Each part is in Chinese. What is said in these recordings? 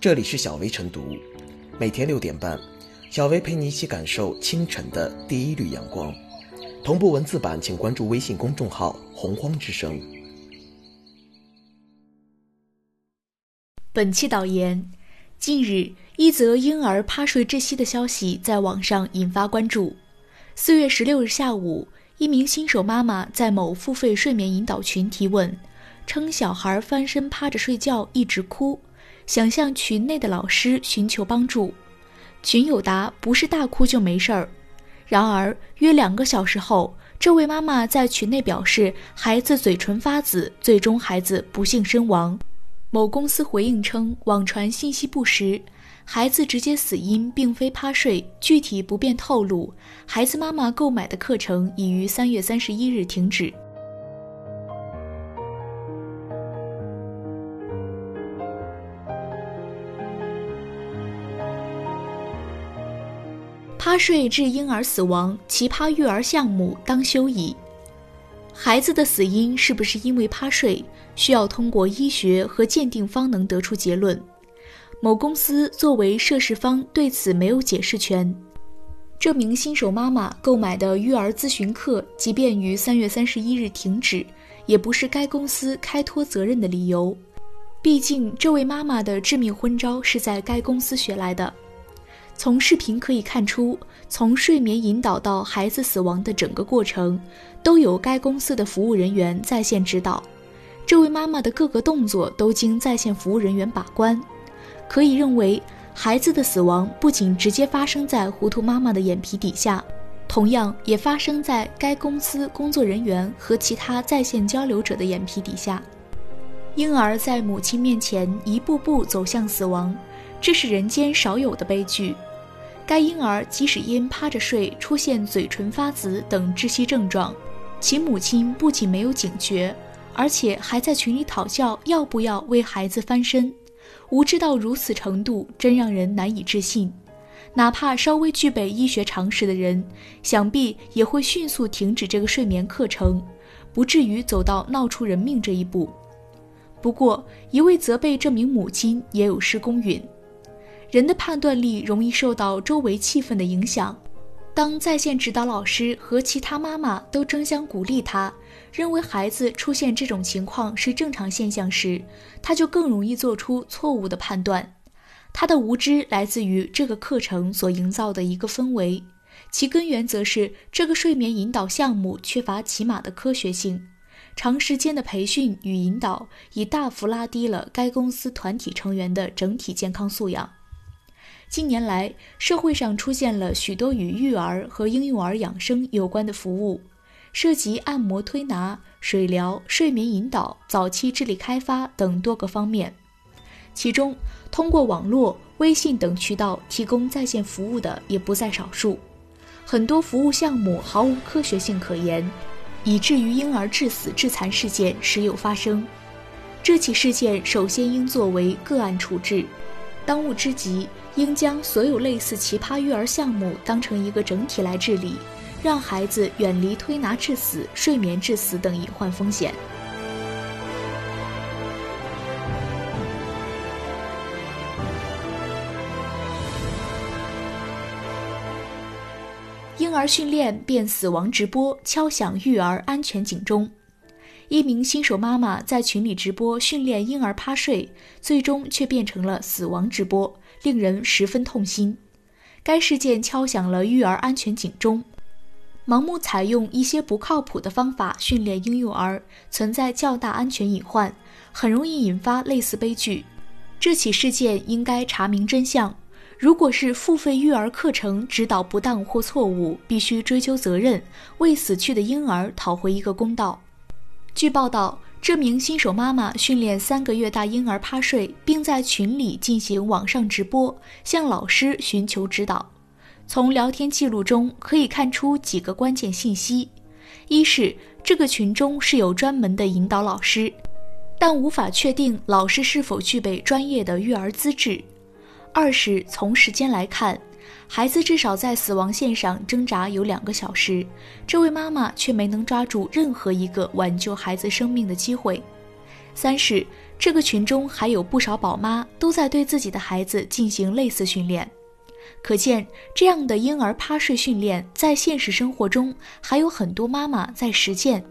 这里是小薇晨读，每天六点半，小薇陪你一起感受清晨的第一缕阳光。同步文字版，请关注微信公众号“洪荒之声”。本期导言：近日，一则婴儿趴睡窒息的消息在网上引发关注。四月十六日下午，一名新手妈妈在某付费睡眠引导群提问，称小孩翻身趴着睡觉，一直哭。想向群内的老师寻求帮助，群友答不是大哭就没事儿。然而约两个小时后，这位妈妈在群内表示孩子嘴唇发紫，最终孩子不幸身亡。某公司回应称网传信息不实，孩子直接死因并非趴睡，具体不便透露。孩子妈妈购买的课程已于三月三十一日停止。趴睡致婴儿死亡，奇葩育儿项目当休矣。孩子的死因是不是因为趴睡，需要通过医学和鉴定方能得出结论。某公司作为涉事方对此没有解释权。这名新手妈妈购买的育儿咨询课，即便于三月三十一日停止，也不是该公司开脱责任的理由。毕竟，这位妈妈的致命昏招是在该公司学来的。从视频可以看出，从睡眠引导到孩子死亡的整个过程，都有该公司的服务人员在线指导。这位妈妈的各个动作都经在线服务人员把关，可以认为，孩子的死亡不仅直接发生在糊涂妈妈的眼皮底下，同样也发生在该公司工作人员和其他在线交流者的眼皮底下。婴儿在母亲面前一步步走向死亡，这是人间少有的悲剧。该婴儿即使因趴着睡出现嘴唇发紫等窒息症状，其母亲不仅没有警觉，而且还在群里讨教要不要为孩子翻身，无知到如此程度，真让人难以置信。哪怕稍微具备医学常识的人，想必也会迅速停止这个睡眠课程，不至于走到闹出人命这一步。不过，一味责备这名母亲也有失公允。人的判断力容易受到周围气氛的影响。当在线指导老师和其他妈妈都争相鼓励他，认为孩子出现这种情况是正常现象时，他就更容易做出错误的判断。他的无知来自于这个课程所营造的一个氛围，其根源则是这个睡眠引导项目缺乏起码的科学性。长时间的培训与引导已大幅拉低了该公司团体成员的整体健康素养。近年来，社会上出现了许多与育儿和婴幼儿养生有关的服务，涉及按摩、推拿、水疗、睡眠引导、早期智力开发等多个方面。其中，通过网络、微信等渠道提供在线服务的也不在少数。很多服务项目毫无科学性可言，以至于婴儿致死致残事件时有发生。这起事件首先应作为个案处置，当务之急。应将所有类似奇葩育儿项目当成一个整体来治理，让孩子远离推拿致死、睡眠致死等隐患风险。婴儿训练变死亡直播，敲响育儿安全警钟。一名新手妈妈在群里直播训练婴儿趴睡，最终却变成了死亡直播。令人十分痛心，该事件敲响了育儿安全警钟。盲目采用一些不靠谱的方法训练婴幼儿，存在较大安全隐患，很容易引发类似悲剧。这起事件应该查明真相。如果是付费育儿课程指导不当或错误，必须追究责任，为死去的婴儿讨回一个公道。据报道。这名新手妈妈训练三个月大婴儿趴睡，并在群里进行网上直播，向老师寻求指导。从聊天记录中可以看出几个关键信息：一是这个群中是有专门的引导老师，但无法确定老师是否具备专业的育儿资质；二是从时间来看。孩子至少在死亡线上挣扎有两个小时，这位妈妈却没能抓住任何一个挽救孩子生命的机会。三是这个群中还有不少宝妈都在对自己的孩子进行类似训练，可见这样的婴儿趴睡训练在现实生活中还有很多妈妈在实践。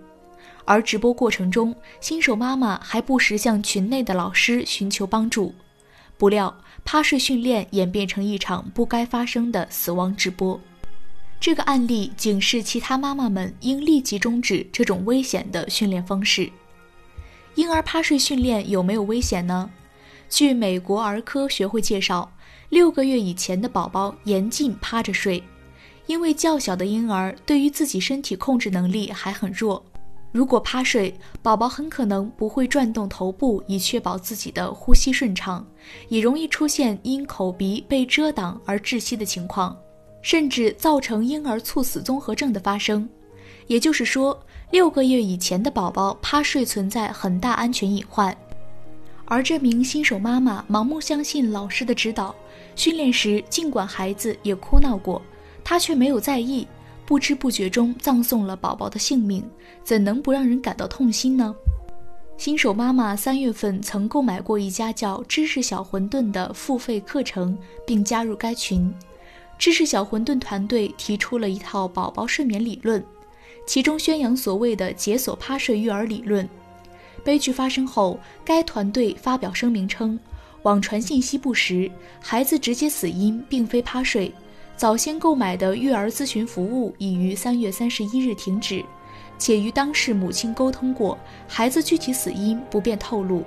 而直播过程中，新手妈妈还不时向群内的老师寻求帮助，不料趴睡训练演变成一场不该发生的死亡直播。这个案例警示其他妈妈们应立即终止这种危险的训练方式。婴儿趴睡训练有没有危险呢？据美国儿科学会介绍，六个月以前的宝宝严禁趴着睡，因为较小的婴儿对于自己身体控制能力还很弱。如果趴睡，宝宝很可能不会转动头部以确保自己的呼吸顺畅，也容易出现因口鼻被遮挡而窒息的情况，甚至造成婴儿猝死综合症的发生。也就是说，六个月以前的宝宝趴睡存在很大安全隐患。而这名新手妈妈盲目相信老师的指导，训练时尽管孩子也哭闹过，她却没有在意。不知不觉中葬送了宝宝的性命，怎能不让人感到痛心呢？新手妈妈三月份曾购买过一家叫“知识小馄饨”的付费课程，并加入该群。知识小馄饨团队提出了一套宝宝睡眠理论，其中宣扬所谓的“解锁趴睡育儿理论”。悲剧发生后，该团队发表声明称，网传信息不实，孩子直接死因并非趴睡。早先购买的育儿咨询服务已于三月三十一日停止，且与当事母亲沟通过，孩子具体死因不便透露。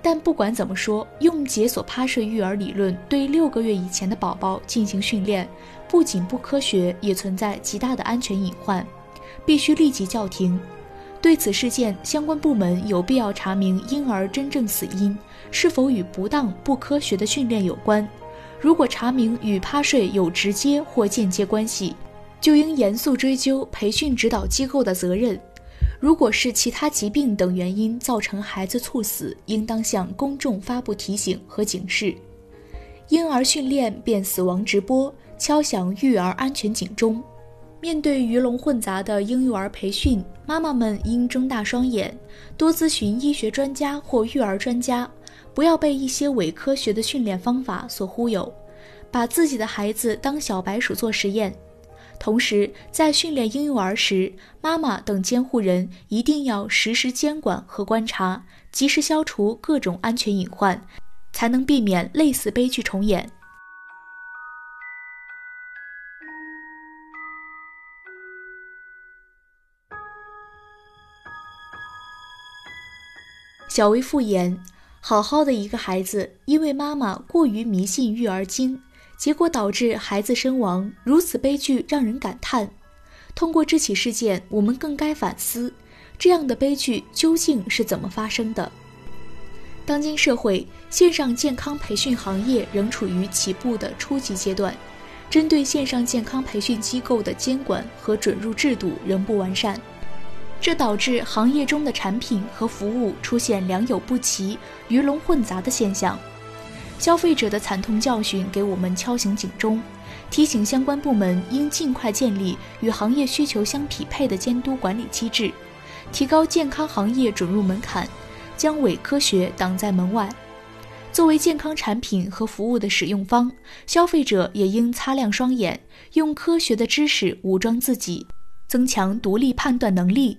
但不管怎么说，用解锁趴睡育儿理论对六个月以前的宝宝进行训练，不仅不科学，也存在极大的安全隐患，必须立即叫停。对此事件，相关部门有必要查明婴儿真正死因是否与不当不科学的训练有关。如果查明与趴睡有直接或间接关系，就应严肃追究培训指导机构的责任；如果是其他疾病等原因造成孩子猝死，应当向公众发布提醒和警示。婴儿训练变死亡直播，敲响育儿安全警钟。面对鱼龙混杂的婴幼儿培训，妈妈们应睁大双眼，多咨询医学专家或育儿专家。不要被一些伪科学的训练方法所忽悠，把自己的孩子当小白鼠做实验。同时，在训练婴幼儿时，妈妈等监护人一定要实时监管和观察，及时消除各种安全隐患，才能避免类似悲剧重演。小微复言。好好的一个孩子，因为妈妈过于迷信育儿经，结果导致孩子身亡，如此悲剧让人感叹。通过这起事件，我们更该反思，这样的悲剧究竟是怎么发生的？当今社会，线上健康培训行业仍处于起步的初级阶段，针对线上健康培训机构的监管和准入制度仍不完善。这导致行业中的产品和服务出现良莠不齐、鱼龙混杂的现象。消费者的惨痛教训给我们敲醒警钟，提醒相关部门应尽快建立与行业需求相匹配的监督管理机制，提高健康行业准入门槛，将伪科学挡在门外。作为健康产品和服务的使用方，消费者也应擦亮双眼，用科学的知识武装自己，增强独立判断能力。